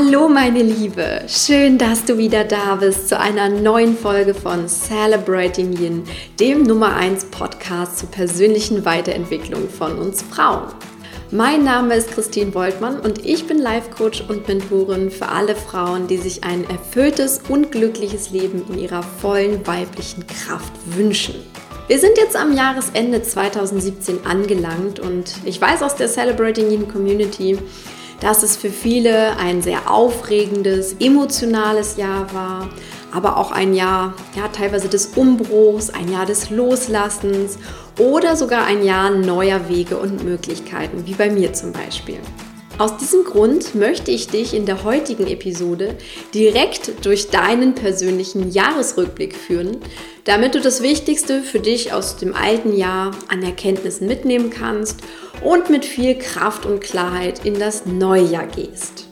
Hallo meine Liebe, schön, dass du wieder da bist zu einer neuen Folge von Celebrating Yin, dem Nummer 1 Podcast zur persönlichen Weiterentwicklung von uns Frauen. Mein Name ist Christine Woltmann und ich bin Life Coach und Mentorin für alle Frauen, die sich ein erfülltes und glückliches Leben in ihrer vollen weiblichen Kraft wünschen. Wir sind jetzt am Jahresende 2017 angelangt und ich weiß aus der Celebrating Yin Community, dass es für viele ein sehr aufregendes, emotionales Jahr war, aber auch ein Jahr, ja, teilweise des Umbruchs, ein Jahr des Loslassens oder sogar ein Jahr neuer Wege und Möglichkeiten, wie bei mir zum Beispiel. Aus diesem Grund möchte ich dich in der heutigen Episode direkt durch deinen persönlichen Jahresrückblick führen, damit du das Wichtigste für dich aus dem alten Jahr an Erkenntnissen mitnehmen kannst und mit viel Kraft und Klarheit in das neue Jahr gehst.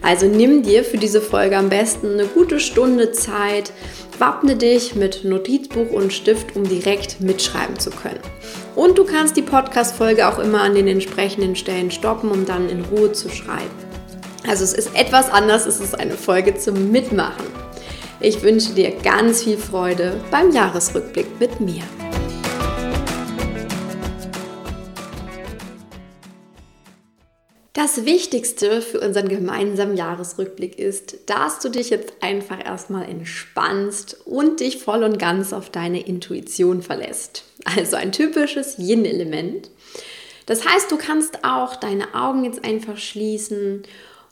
Also nimm dir für diese Folge am besten eine gute Stunde Zeit, wappne dich mit Notizbuch und Stift, um direkt mitschreiben zu können. Und du kannst die Podcast-Folge auch immer an den entsprechenden Stellen stoppen, um dann in Ruhe zu schreiben. Also es ist etwas anders, es ist eine Folge zum Mitmachen. Ich wünsche dir ganz viel Freude beim Jahresrückblick mit mir. Das Wichtigste für unseren gemeinsamen Jahresrückblick ist, dass du dich jetzt einfach erstmal entspannst und dich voll und ganz auf deine Intuition verlässt. Also ein typisches Yin-Element. Das heißt, du kannst auch deine Augen jetzt einfach schließen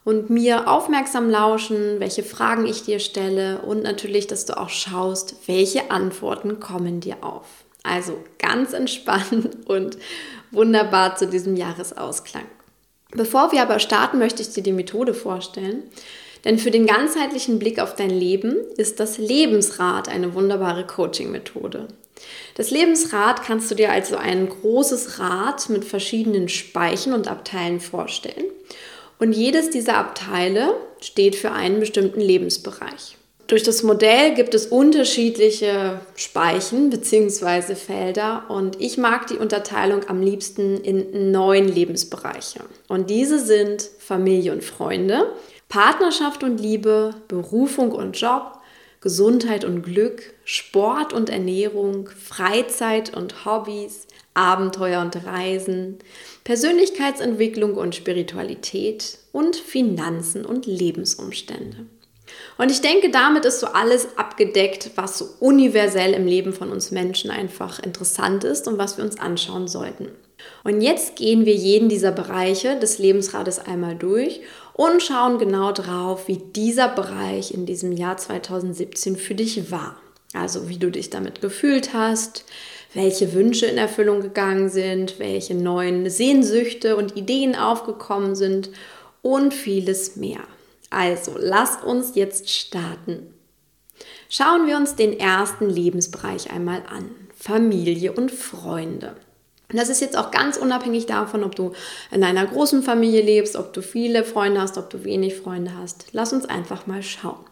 und mir aufmerksam lauschen, welche Fragen ich dir stelle und natürlich, dass du auch schaust, welche Antworten kommen dir auf. Also ganz entspannt und wunderbar zu diesem Jahresausklang. Bevor wir aber starten, möchte ich dir die Methode vorstellen. Denn für den ganzheitlichen Blick auf dein Leben ist das Lebensrad eine wunderbare Coaching-Methode. Das Lebensrad kannst du dir also ein großes Rad mit verschiedenen Speichen und Abteilen vorstellen. Und jedes dieser Abteile steht für einen bestimmten Lebensbereich. Durch das Modell gibt es unterschiedliche Speichen bzw. Felder und ich mag die Unterteilung am liebsten in neun Lebensbereiche. Und diese sind Familie und Freunde, Partnerschaft und Liebe, Berufung und Job, Gesundheit und Glück, Sport und Ernährung, Freizeit und Hobbys, Abenteuer und Reisen, Persönlichkeitsentwicklung und Spiritualität und Finanzen und Lebensumstände. Und ich denke, damit ist so alles abgedeckt, was so universell im Leben von uns Menschen einfach interessant ist und was wir uns anschauen sollten. Und jetzt gehen wir jeden dieser Bereiche des Lebensrades einmal durch und schauen genau drauf, wie dieser Bereich in diesem Jahr 2017 für dich war. Also wie du dich damit gefühlt hast, welche Wünsche in Erfüllung gegangen sind, welche neuen Sehnsüchte und Ideen aufgekommen sind und vieles mehr. Also, lass uns jetzt starten. Schauen wir uns den ersten Lebensbereich einmal an. Familie und Freunde. Das ist jetzt auch ganz unabhängig davon, ob du in einer großen Familie lebst, ob du viele Freunde hast, ob du wenig Freunde hast. Lass uns einfach mal schauen.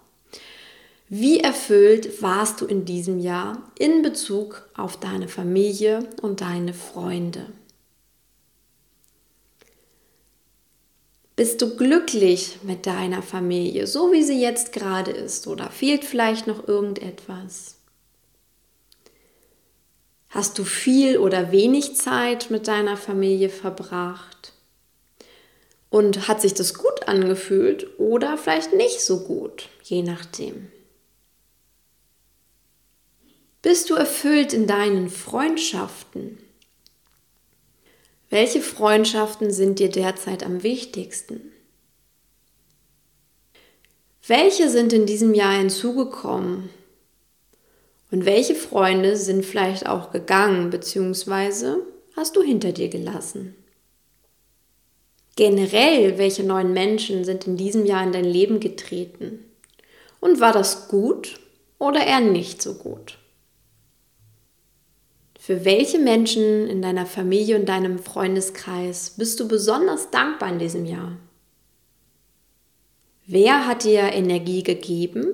Wie erfüllt warst du in diesem Jahr in Bezug auf deine Familie und deine Freunde? Bist du glücklich mit deiner Familie, so wie sie jetzt gerade ist? Oder fehlt vielleicht noch irgendetwas? Hast du viel oder wenig Zeit mit deiner Familie verbracht? Und hat sich das gut angefühlt oder vielleicht nicht so gut, je nachdem? Bist du erfüllt in deinen Freundschaften? Welche Freundschaften sind dir derzeit am wichtigsten? Welche sind in diesem Jahr hinzugekommen? Und welche Freunde sind vielleicht auch gegangen bzw. hast du hinter dir gelassen? Generell, welche neuen Menschen sind in diesem Jahr in dein Leben getreten? Und war das gut oder eher nicht so gut? Für welche Menschen in deiner Familie und deinem Freundeskreis bist du besonders dankbar in diesem Jahr? Wer hat dir Energie gegeben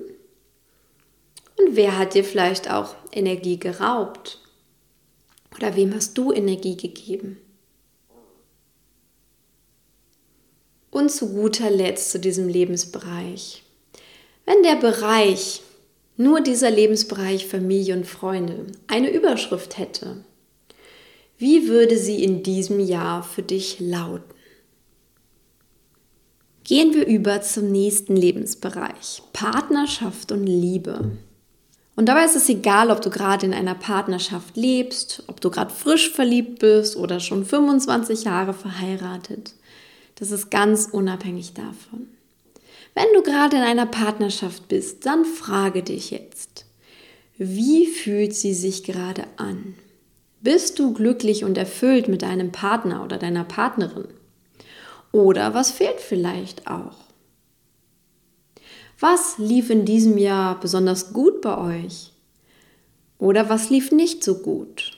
und wer hat dir vielleicht auch Energie geraubt? Oder wem hast du Energie gegeben? Und zu guter Letzt zu diesem Lebensbereich. Wenn der Bereich, nur dieser Lebensbereich Familie und Freunde, eine Überschrift hätte, wie würde sie in diesem Jahr für dich lauten? Gehen wir über zum nächsten Lebensbereich, Partnerschaft und Liebe. Und dabei ist es egal, ob du gerade in einer Partnerschaft lebst, ob du gerade frisch verliebt bist oder schon 25 Jahre verheiratet. Das ist ganz unabhängig davon. Wenn du gerade in einer Partnerschaft bist, dann frage dich jetzt, wie fühlt sie sich gerade an? Bist du glücklich und erfüllt mit deinem Partner oder deiner Partnerin? Oder was fehlt vielleicht auch? Was lief in diesem Jahr besonders gut bei euch? Oder was lief nicht so gut?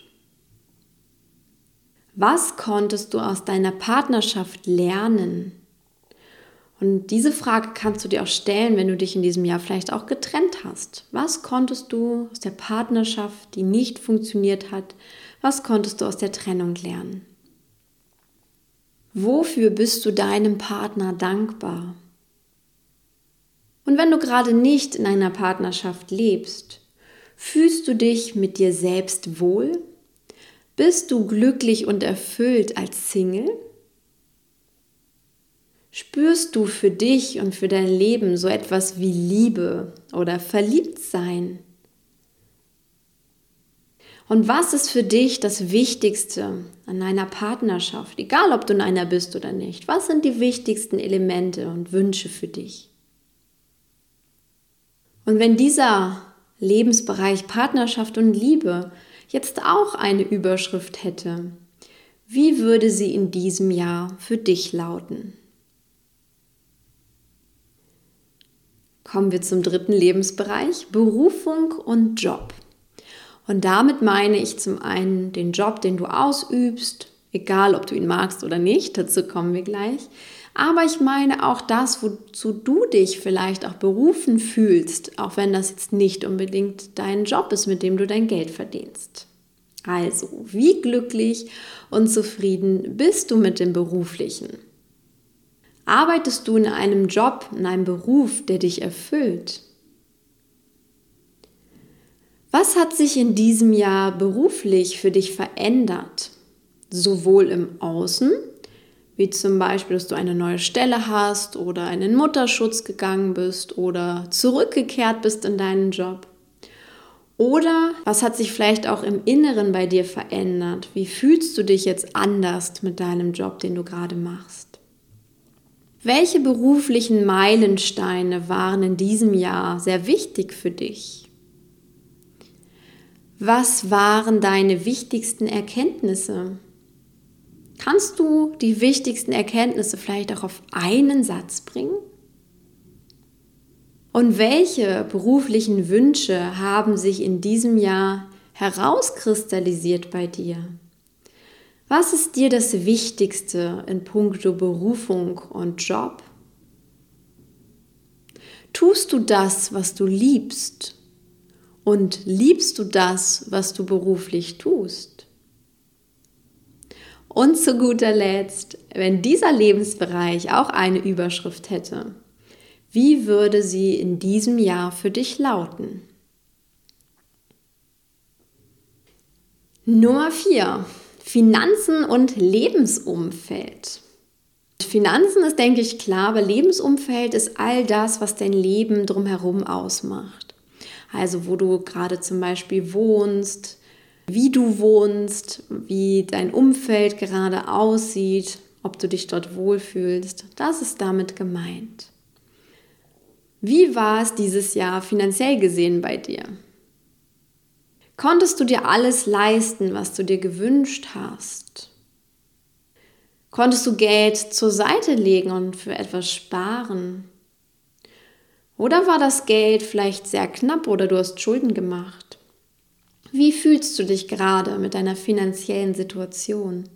Was konntest du aus deiner Partnerschaft lernen? Und diese Frage kannst du dir auch stellen, wenn du dich in diesem Jahr vielleicht auch getrennt hast. Was konntest du aus der Partnerschaft, die nicht funktioniert hat, was konntest du aus der Trennung lernen? Wofür bist du deinem Partner dankbar? Und wenn du gerade nicht in einer Partnerschaft lebst, fühlst du dich mit dir selbst wohl? Bist du glücklich und erfüllt als Single? Spürst du für dich und für dein Leben so etwas wie Liebe oder Verliebtsein? Und was ist für dich das Wichtigste an einer Partnerschaft, egal ob du in einer bist oder nicht? Was sind die wichtigsten Elemente und Wünsche für dich? Und wenn dieser Lebensbereich Partnerschaft und Liebe jetzt auch eine Überschrift hätte, wie würde sie in diesem Jahr für dich lauten? Kommen wir zum dritten Lebensbereich, Berufung und Job. Und damit meine ich zum einen den Job, den du ausübst, egal ob du ihn magst oder nicht, dazu kommen wir gleich. Aber ich meine auch das, wozu du dich vielleicht auch berufen fühlst, auch wenn das jetzt nicht unbedingt dein Job ist, mit dem du dein Geld verdienst. Also, wie glücklich und zufrieden bist du mit dem Beruflichen? Arbeitest du in einem Job, in einem Beruf, der dich erfüllt? Was hat sich in diesem Jahr beruflich für dich verändert? Sowohl im Außen, wie zum Beispiel, dass du eine neue Stelle hast oder in den Mutterschutz gegangen bist oder zurückgekehrt bist in deinen Job. Oder was hat sich vielleicht auch im Inneren bei dir verändert? Wie fühlst du dich jetzt anders mit deinem Job, den du gerade machst? Welche beruflichen Meilensteine waren in diesem Jahr sehr wichtig für dich? Was waren deine wichtigsten Erkenntnisse? Kannst du die wichtigsten Erkenntnisse vielleicht auch auf einen Satz bringen? Und welche beruflichen Wünsche haben sich in diesem Jahr herauskristallisiert bei dir? Was ist dir das Wichtigste in puncto Berufung und Job? Tust du das, was du liebst? Und liebst du das, was du beruflich tust? Und zu guter Letzt, wenn dieser Lebensbereich auch eine Überschrift hätte, wie würde sie in diesem Jahr für dich lauten? Nummer 4. Finanzen und Lebensumfeld. Finanzen ist, denke ich, klar, aber Lebensumfeld ist all das, was dein Leben drumherum ausmacht. Also wo du gerade zum Beispiel wohnst, wie du wohnst, wie dein Umfeld gerade aussieht, ob du dich dort wohlfühlst. Das ist damit gemeint. Wie war es dieses Jahr finanziell gesehen bei dir? Konntest du dir alles leisten, was du dir gewünscht hast? Konntest du Geld zur Seite legen und für etwas sparen? Oder war das Geld vielleicht sehr knapp oder du hast Schulden gemacht? Wie fühlst du dich gerade mit deiner finanziellen Situation?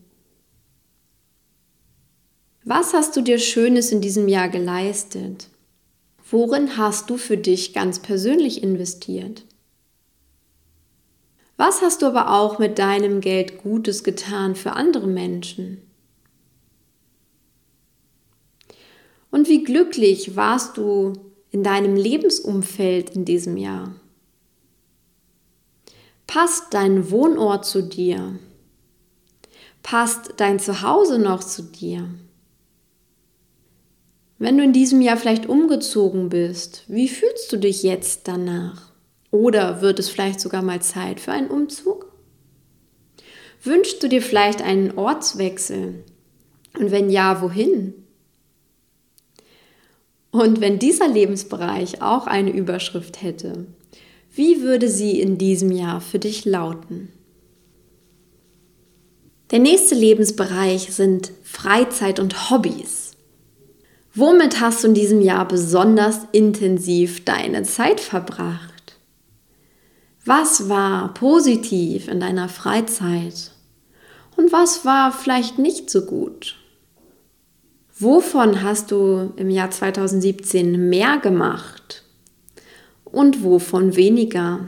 Was hast du dir Schönes in diesem Jahr geleistet? Worin hast du für dich ganz persönlich investiert? Was hast du aber auch mit deinem Geld Gutes getan für andere Menschen? Und wie glücklich warst du in deinem Lebensumfeld in diesem Jahr? Passt dein Wohnort zu dir? Passt dein Zuhause noch zu dir? Wenn du in diesem Jahr vielleicht umgezogen bist, wie fühlst du dich jetzt danach? Oder wird es vielleicht sogar mal Zeit für einen Umzug? Wünschst du dir vielleicht einen Ortswechsel? Und wenn ja, wohin? Und wenn dieser Lebensbereich auch eine Überschrift hätte, wie würde sie in diesem Jahr für dich lauten? Der nächste Lebensbereich sind Freizeit und Hobbys. Womit hast du in diesem Jahr besonders intensiv deine Zeit verbracht? Was war positiv in deiner Freizeit? Und was war vielleicht nicht so gut? Wovon hast du im Jahr 2017 mehr gemacht und wovon weniger?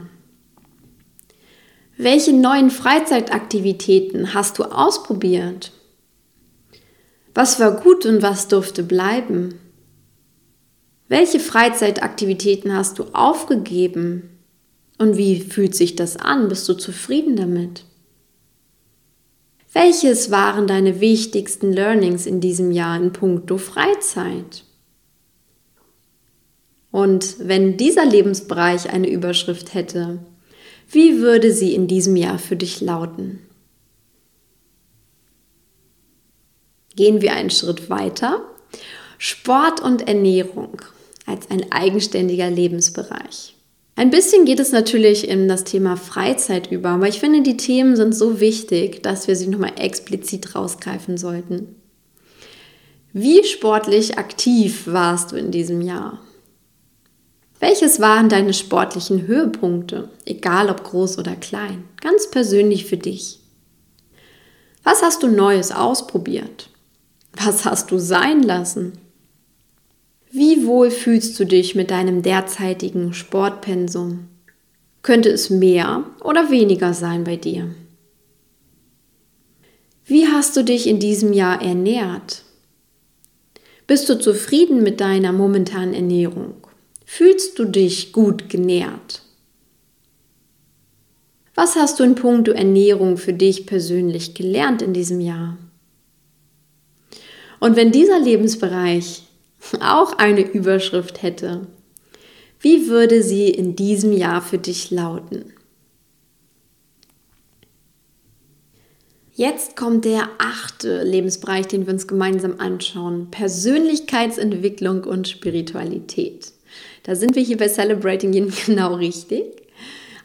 Welche neuen Freizeitaktivitäten hast du ausprobiert? Was war gut und was durfte bleiben? Welche Freizeitaktivitäten hast du aufgegeben? Und wie fühlt sich das an? Bist du zufrieden damit? Welches waren deine wichtigsten Learnings in diesem Jahr in puncto Freizeit? Und wenn dieser Lebensbereich eine Überschrift hätte, wie würde sie in diesem Jahr für dich lauten? Gehen wir einen Schritt weiter. Sport und Ernährung als ein eigenständiger Lebensbereich. Ein bisschen geht es natürlich in das Thema Freizeit über, aber ich finde, die Themen sind so wichtig, dass wir sie nochmal explizit rausgreifen sollten. Wie sportlich aktiv warst du in diesem Jahr? Welches waren deine sportlichen Höhepunkte, egal ob groß oder klein, ganz persönlich für dich? Was hast du Neues ausprobiert? Was hast du sein lassen? Wie wohl fühlst du dich mit deinem derzeitigen Sportpensum? Könnte es mehr oder weniger sein bei dir? Wie hast du dich in diesem Jahr ernährt? Bist du zufrieden mit deiner momentanen Ernährung? Fühlst du dich gut genährt? Was hast du in puncto Ernährung für dich persönlich gelernt in diesem Jahr? Und wenn dieser Lebensbereich auch eine Überschrift hätte, wie würde sie in diesem Jahr für dich lauten? Jetzt kommt der achte Lebensbereich, den wir uns gemeinsam anschauen. Persönlichkeitsentwicklung und Spiritualität. Da sind wir hier bei Celebrating Yin genau richtig.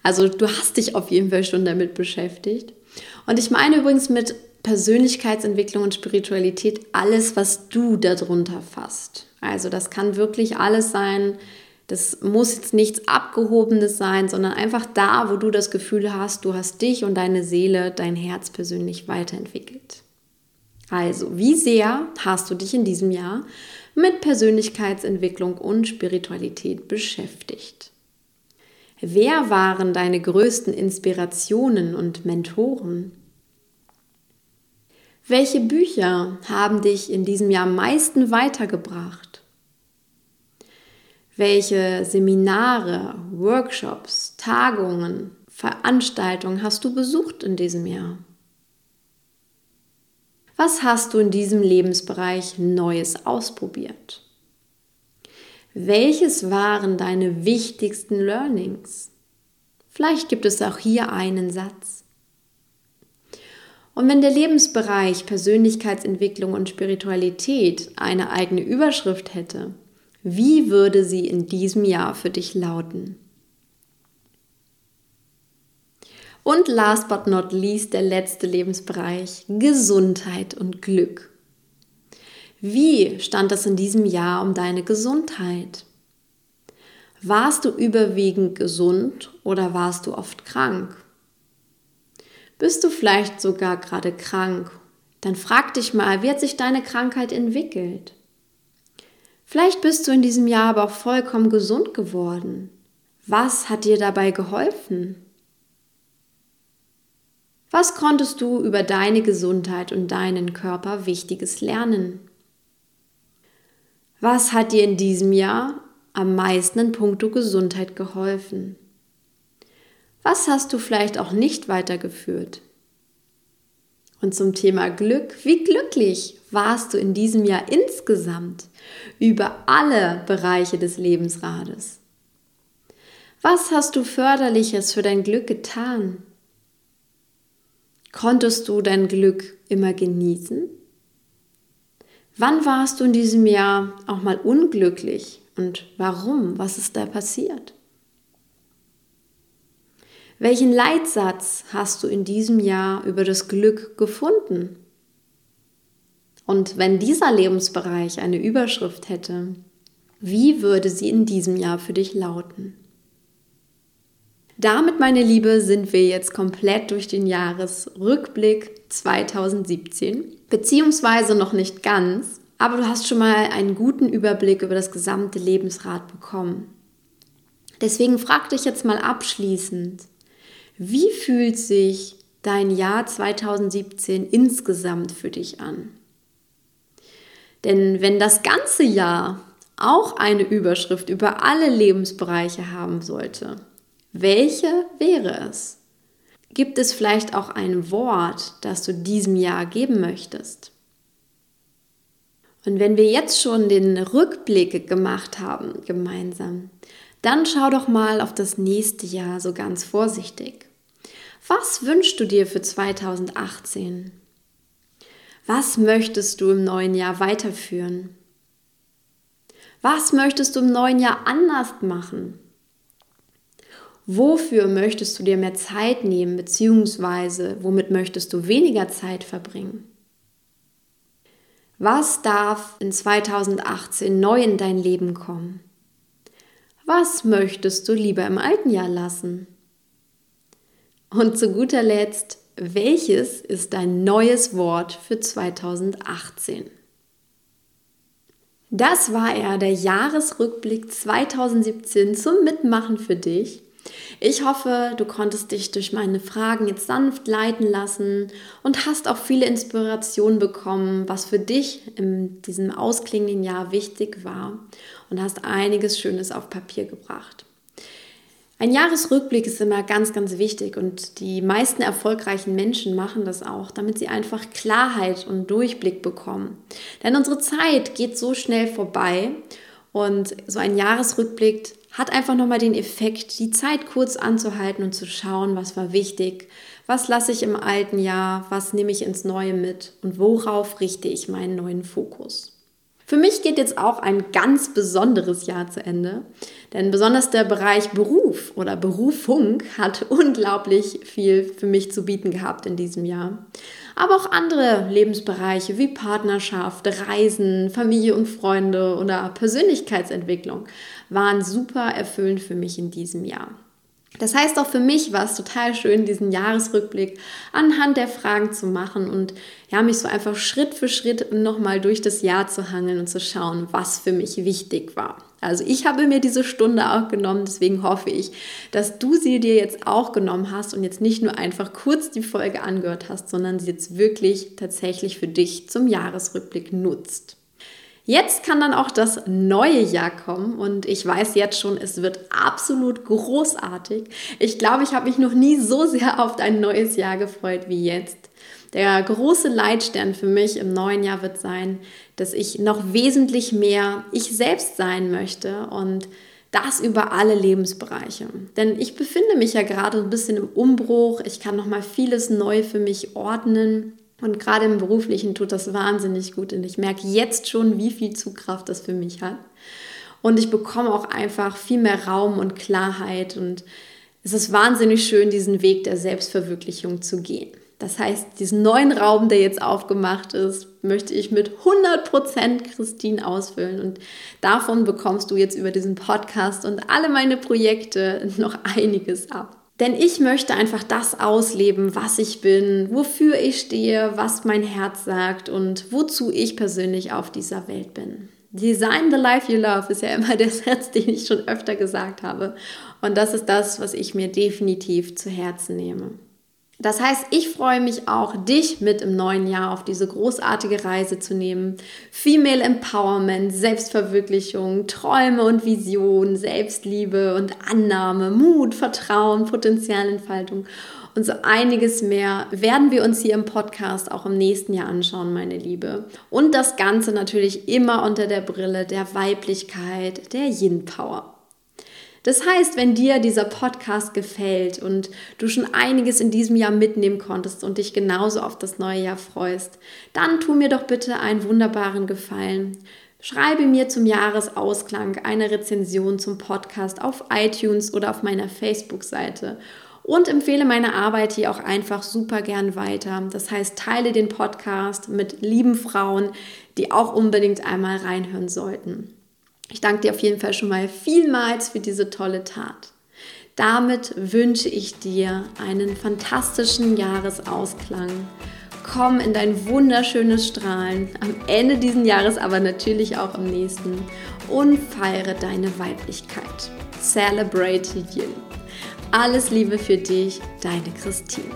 Also du hast dich auf jeden Fall schon damit beschäftigt. Und ich meine übrigens mit Persönlichkeitsentwicklung und Spiritualität alles, was du darunter fasst. Also das kann wirklich alles sein. Das muss jetzt nichts Abgehobenes sein, sondern einfach da, wo du das Gefühl hast, du hast dich und deine Seele, dein Herz persönlich weiterentwickelt. Also, wie sehr hast du dich in diesem Jahr mit Persönlichkeitsentwicklung und Spiritualität beschäftigt. Wer waren deine größten Inspirationen und Mentoren? Welche Bücher haben dich in diesem Jahr am meisten weitergebracht? Welche Seminare, Workshops, Tagungen, Veranstaltungen hast du besucht in diesem Jahr? Was hast du in diesem Lebensbereich Neues ausprobiert? Welches waren deine wichtigsten Learnings? Vielleicht gibt es auch hier einen Satz. Und wenn der Lebensbereich Persönlichkeitsentwicklung und Spiritualität eine eigene Überschrift hätte, wie würde sie in diesem Jahr für dich lauten? Und last but not least der letzte Lebensbereich, Gesundheit und Glück. Wie stand es in diesem Jahr um deine Gesundheit? Warst du überwiegend gesund oder warst du oft krank? Bist du vielleicht sogar gerade krank? Dann frag dich mal, wie hat sich deine Krankheit entwickelt? Vielleicht bist du in diesem Jahr aber auch vollkommen gesund geworden. Was hat dir dabei geholfen? Was konntest du über deine Gesundheit und deinen Körper Wichtiges lernen? Was hat dir in diesem Jahr am meisten in puncto Gesundheit geholfen? Was hast du vielleicht auch nicht weitergeführt? Und zum Thema Glück, wie glücklich warst du in diesem Jahr insgesamt über alle Bereiche des Lebensrades? Was hast du förderliches für dein Glück getan? Konntest du dein Glück immer genießen? Wann warst du in diesem Jahr auch mal unglücklich und warum? Was ist da passiert? Welchen Leitsatz hast du in diesem Jahr über das Glück gefunden? Und wenn dieser Lebensbereich eine Überschrift hätte, wie würde sie in diesem Jahr für dich lauten? Damit, meine Liebe, sind wir jetzt komplett durch den Jahresrückblick 2017, beziehungsweise noch nicht ganz, aber du hast schon mal einen guten Überblick über das gesamte Lebensrad bekommen. Deswegen frag dich jetzt mal abschließend, wie fühlt sich dein Jahr 2017 insgesamt für dich an? Denn wenn das ganze Jahr auch eine Überschrift über alle Lebensbereiche haben sollte, welche wäre es? Gibt es vielleicht auch ein Wort, das du diesem Jahr geben möchtest? Und wenn wir jetzt schon den Rückblick gemacht haben gemeinsam, dann schau doch mal auf das nächste Jahr so ganz vorsichtig. Was wünschst du dir für 2018? Was möchtest du im neuen Jahr weiterführen? Was möchtest du im neuen Jahr anders machen? Wofür möchtest du dir mehr Zeit nehmen, beziehungsweise womit möchtest du weniger Zeit verbringen? Was darf in 2018 neu in dein Leben kommen? Was möchtest du lieber im alten Jahr lassen? Und zu guter Letzt, welches ist dein neues Wort für 2018? Das war er, der Jahresrückblick 2017 zum Mitmachen für dich. Ich hoffe, du konntest dich durch meine Fragen jetzt sanft leiten lassen und hast auch viele Inspirationen bekommen, was für dich in diesem ausklingenden Jahr wichtig war und hast einiges Schönes auf Papier gebracht. Ein Jahresrückblick ist immer ganz, ganz wichtig und die meisten erfolgreichen Menschen machen das auch, damit sie einfach Klarheit und Durchblick bekommen. Denn unsere Zeit geht so schnell vorbei und so ein Jahresrückblick hat einfach nochmal den Effekt, die Zeit kurz anzuhalten und zu schauen, was war wichtig, was lasse ich im alten Jahr, was nehme ich ins neue mit und worauf richte ich meinen neuen Fokus. Für mich geht jetzt auch ein ganz besonderes Jahr zu Ende, denn besonders der Bereich Beruf oder Berufung hat unglaublich viel für mich zu bieten gehabt in diesem Jahr. Aber auch andere Lebensbereiche wie Partnerschaft, Reisen, Familie und Freunde oder Persönlichkeitsentwicklung waren super erfüllend für mich in diesem Jahr. Das heißt, auch für mich war es total schön, diesen Jahresrückblick anhand der Fragen zu machen und ja, mich so einfach Schritt für Schritt nochmal durch das Jahr zu hangeln und zu schauen, was für mich wichtig war. Also ich habe mir diese Stunde auch genommen, deswegen hoffe ich, dass du sie dir jetzt auch genommen hast und jetzt nicht nur einfach kurz die Folge angehört hast, sondern sie jetzt wirklich tatsächlich für dich zum Jahresrückblick nutzt. Jetzt kann dann auch das neue Jahr kommen und ich weiß jetzt schon, es wird absolut großartig. Ich glaube, ich habe mich noch nie so sehr auf ein neues Jahr gefreut wie jetzt. Der große Leitstern für mich im neuen Jahr wird sein, dass ich noch wesentlich mehr ich selbst sein möchte und das über alle Lebensbereiche. Denn ich befinde mich ja gerade ein bisschen im Umbruch. Ich kann noch mal vieles neu für mich ordnen und gerade im Beruflichen tut das wahnsinnig gut und ich merke jetzt schon, wie viel Zugkraft das für mich hat. Und ich bekomme auch einfach viel mehr Raum und Klarheit und es ist wahnsinnig schön, diesen Weg der Selbstverwirklichung zu gehen. Das heißt, diesen neuen Raum, der jetzt aufgemacht ist, möchte ich mit 100% Christine ausfüllen. Und davon bekommst du jetzt über diesen Podcast und alle meine Projekte noch einiges ab. Denn ich möchte einfach das ausleben, was ich bin, wofür ich stehe, was mein Herz sagt und wozu ich persönlich auf dieser Welt bin. Design the life you love ist ja immer der Satz, den ich schon öfter gesagt habe. Und das ist das, was ich mir definitiv zu Herzen nehme. Das heißt, ich freue mich auch, dich mit im neuen Jahr auf diese großartige Reise zu nehmen. Female Empowerment, Selbstverwirklichung, Träume und Visionen, Selbstliebe und Annahme, Mut, Vertrauen, Potenzialentfaltung und so einiges mehr werden wir uns hier im Podcast auch im nächsten Jahr anschauen, meine Liebe. Und das Ganze natürlich immer unter der Brille der Weiblichkeit, der Yin-Power. Das heißt, wenn dir dieser Podcast gefällt und du schon einiges in diesem Jahr mitnehmen konntest und dich genauso auf das neue Jahr freust, dann tu mir doch bitte einen wunderbaren Gefallen. Schreibe mir zum Jahresausklang eine Rezension zum Podcast auf iTunes oder auf meiner Facebook-Seite und empfehle meine Arbeit hier auch einfach super gern weiter. Das heißt, teile den Podcast mit lieben Frauen, die auch unbedingt einmal reinhören sollten. Ich danke dir auf jeden Fall schon mal vielmals für diese tolle Tat. Damit wünsche ich dir einen fantastischen Jahresausklang. Komm in dein wunderschönes Strahlen, am Ende dieses Jahres, aber natürlich auch im nächsten und feiere deine Weiblichkeit. Celebrate you. Alles Liebe für dich, deine Christine.